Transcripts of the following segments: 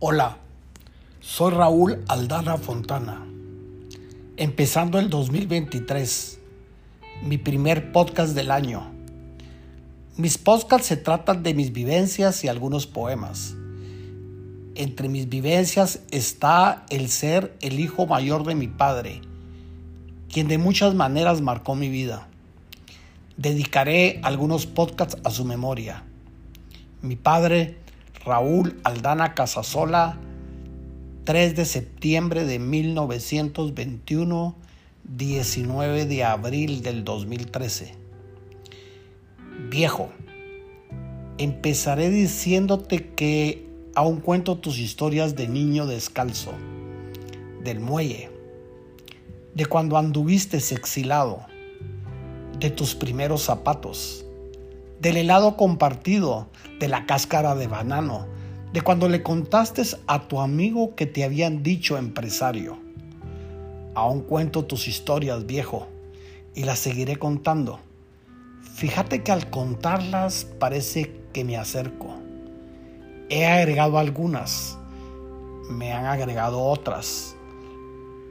Hola, soy Raúl Aldana Fontana. Empezando el 2023, mi primer podcast del año. Mis podcasts se tratan de mis vivencias y algunos poemas. Entre mis vivencias está el ser el hijo mayor de mi padre, quien de muchas maneras marcó mi vida. Dedicaré algunos podcasts a su memoria. Mi padre Raúl Aldana Casasola, 3 de septiembre de 1921, 19 de abril del 2013. Viejo, empezaré diciéndote que aún cuento tus historias de niño descalzo, del muelle, de cuando anduviste exilado, de tus primeros zapatos del helado compartido, de la cáscara de banano, de cuando le contaste a tu amigo que te habían dicho empresario. Aún cuento tus historias, viejo, y las seguiré contando. Fíjate que al contarlas parece que me acerco. He agregado algunas, me han agregado otras.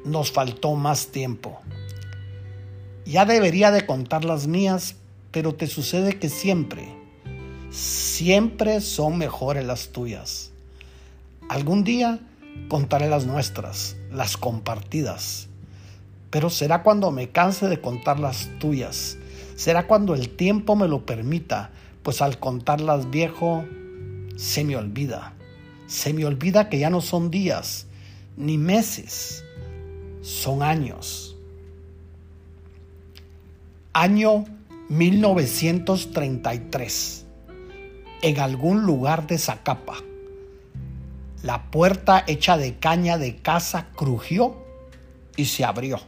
Nos faltó más tiempo. Ya debería de contar las mías, pero te sucede que siempre, siempre son mejores las tuyas. Algún día contaré las nuestras, las compartidas, pero será cuando me canse de contar las tuyas, será cuando el tiempo me lo permita, pues al contarlas viejo, se me olvida, se me olvida que ya no son días, ni meses, son años. Año 1933, en algún lugar de Zacapa. La puerta hecha de caña de casa crujió y se abrió.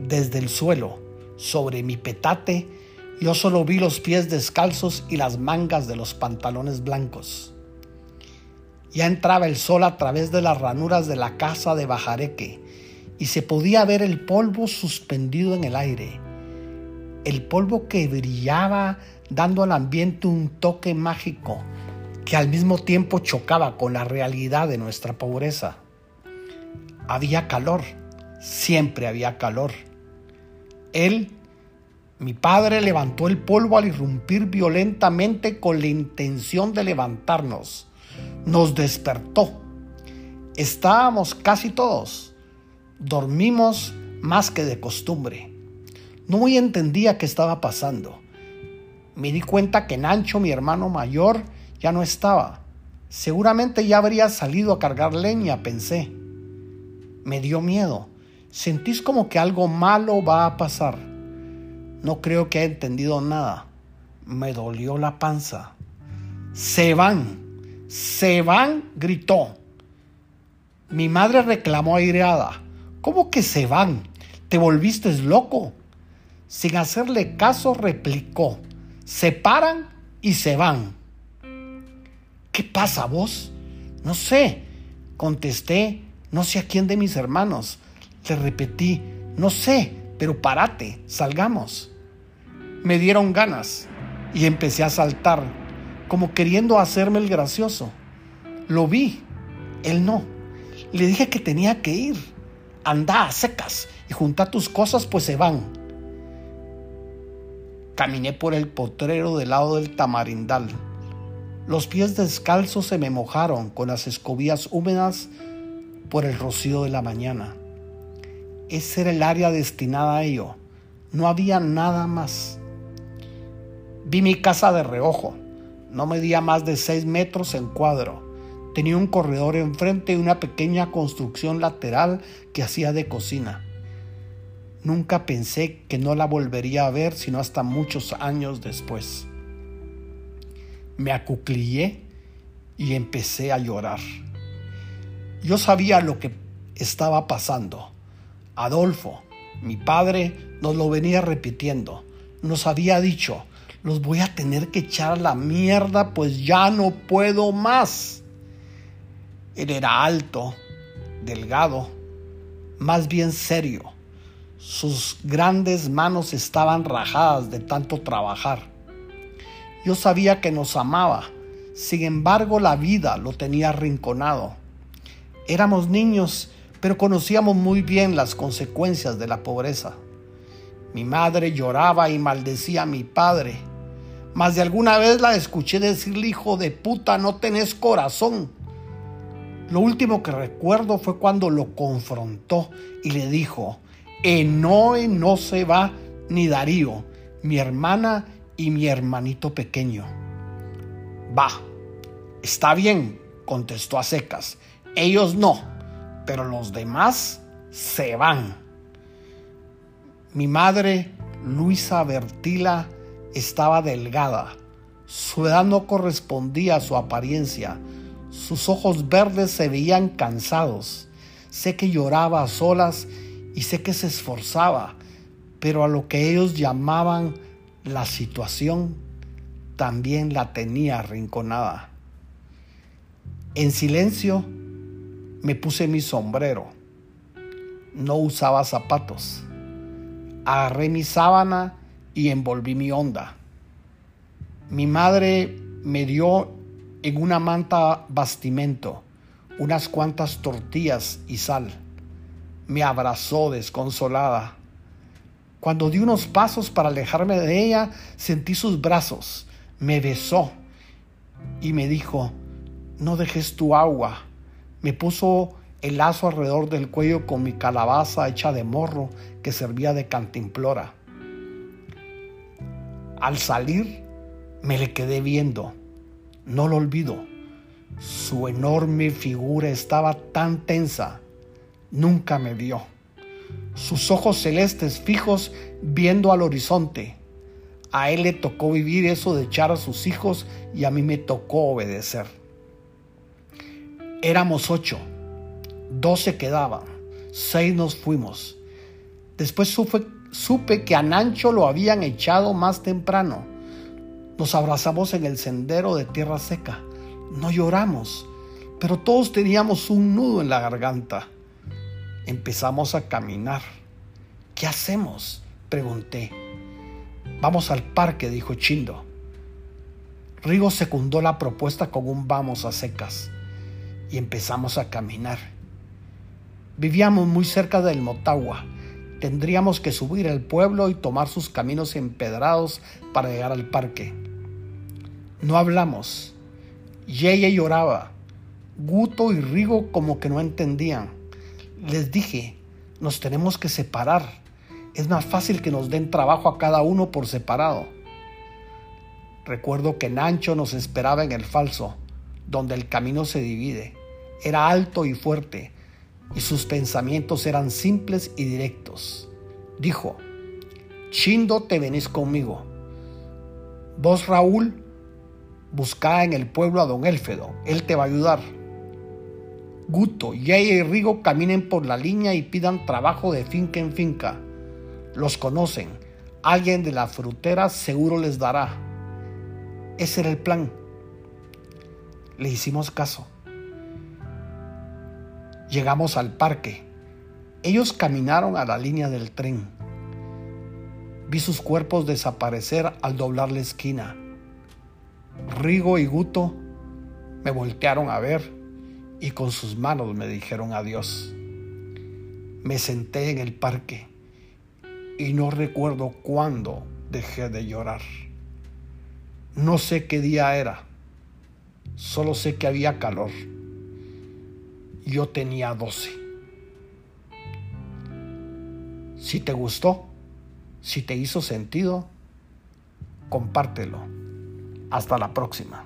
Desde el suelo, sobre mi petate, yo solo vi los pies descalzos y las mangas de los pantalones blancos. Ya entraba el sol a través de las ranuras de la casa de Bajareque y se podía ver el polvo suspendido en el aire el polvo que brillaba dando al ambiente un toque mágico que al mismo tiempo chocaba con la realidad de nuestra pobreza. Había calor, siempre había calor. Él, mi padre, levantó el polvo al irrumpir violentamente con la intención de levantarnos. Nos despertó. Estábamos casi todos. Dormimos más que de costumbre. No muy entendía qué estaba pasando. Me di cuenta que Nancho, mi hermano mayor, ya no estaba. Seguramente ya habría salido a cargar leña, pensé. Me dio miedo. Sentís como que algo malo va a pasar. No creo que haya entendido nada. Me dolió la panza. Se van, se van, gritó. Mi madre reclamó aireada. ¿Cómo que se van? ¿Te volviste loco? Sin hacerle caso, replicó, se paran y se van. ¿Qué pasa vos? No sé, contesté, no sé a quién de mis hermanos. Le repetí, no sé, pero párate, salgamos. Me dieron ganas y empecé a saltar, como queriendo hacerme el gracioso. Lo vi, él no. Le dije que tenía que ir. Anda a secas y junta tus cosas, pues se van. Caminé por el potrero del lado del tamarindal. Los pies descalzos se me mojaron con las escobillas húmedas por el rocío de la mañana. Ese era el área destinada a ello. No había nada más. Vi mi casa de reojo. No medía más de seis metros en cuadro. Tenía un corredor enfrente y una pequeña construcción lateral que hacía de cocina. Nunca pensé que no la volvería a ver sino hasta muchos años después. Me acuclillé y empecé a llorar. Yo sabía lo que estaba pasando. Adolfo, mi padre, nos lo venía repitiendo. Nos había dicho, los voy a tener que echar a la mierda, pues ya no puedo más. Él era alto, delgado, más bien serio sus grandes manos estaban rajadas de tanto trabajar. Yo sabía que nos amaba, Sin embargo, la vida lo tenía arrinconado. Éramos niños, pero conocíamos muy bien las consecuencias de la pobreza. Mi madre lloraba y maldecía a mi padre. Más de alguna vez la escuché decirle, hijo de puta, no tenés corazón. Lo último que recuerdo fue cuando lo confrontó y le dijo, Enoe no se va ni Darío, mi hermana y mi hermanito pequeño. Va, está bien, contestó a secas. Ellos no, pero los demás se van. Mi madre, Luisa Bertila, estaba delgada. Su edad no correspondía a su apariencia. Sus ojos verdes se veían cansados. Sé que lloraba a solas y sé que se esforzaba, pero a lo que ellos llamaban la situación también la tenía arrinconada. En silencio me puse mi sombrero. No usaba zapatos. Agarré mi sábana y envolví mi onda. Mi madre me dio en una manta bastimento unas cuantas tortillas y sal. Me abrazó desconsolada. Cuando di unos pasos para alejarme de ella, sentí sus brazos, me besó y me dijo, no dejes tu agua. Me puso el lazo alrededor del cuello con mi calabaza hecha de morro que servía de cantimplora. Al salir, me le quedé viendo. No lo olvido. Su enorme figura estaba tan tensa. Nunca me vio. Sus ojos celestes fijos viendo al horizonte. A él le tocó vivir eso de echar a sus hijos y a mí me tocó obedecer. Éramos ocho, doce quedaban, seis nos fuimos. Después supe, supe que a Nancho lo habían echado más temprano. Nos abrazamos en el sendero de tierra seca. No lloramos, pero todos teníamos un nudo en la garganta. Empezamos a caminar. ¿Qué hacemos? Pregunté. Vamos al parque, dijo Chindo. Rigo secundó la propuesta con un vamos a secas y empezamos a caminar. Vivíamos muy cerca del Motagua. Tendríamos que subir al pueblo y tomar sus caminos empedrados para llegar al parque. No hablamos. Yeye lloraba. Guto y Rigo como que no entendían. Les dije, nos tenemos que separar. Es más fácil que nos den trabajo a cada uno por separado. Recuerdo que Nancho nos esperaba en el falso, donde el camino se divide. Era alto y fuerte, y sus pensamientos eran simples y directos. Dijo, Chindo, te venís conmigo. Vos, Raúl, buscá en el pueblo a don Elfedo, él te va a ayudar. Guto, Yaya y Rigo caminen por la línea y pidan trabajo de finca en finca. Los conocen, alguien de la frutera seguro les dará. Ese era el plan. Le hicimos caso. Llegamos al parque. Ellos caminaron a la línea del tren. Vi sus cuerpos desaparecer al doblar la esquina. Rigo y Guto me voltearon a ver y con sus manos me dijeron adiós. Me senté en el parque y no recuerdo cuándo dejé de llorar. No sé qué día era, solo sé que había calor yo tenía 12. Si te gustó, si te hizo sentido, compártelo. Hasta la próxima.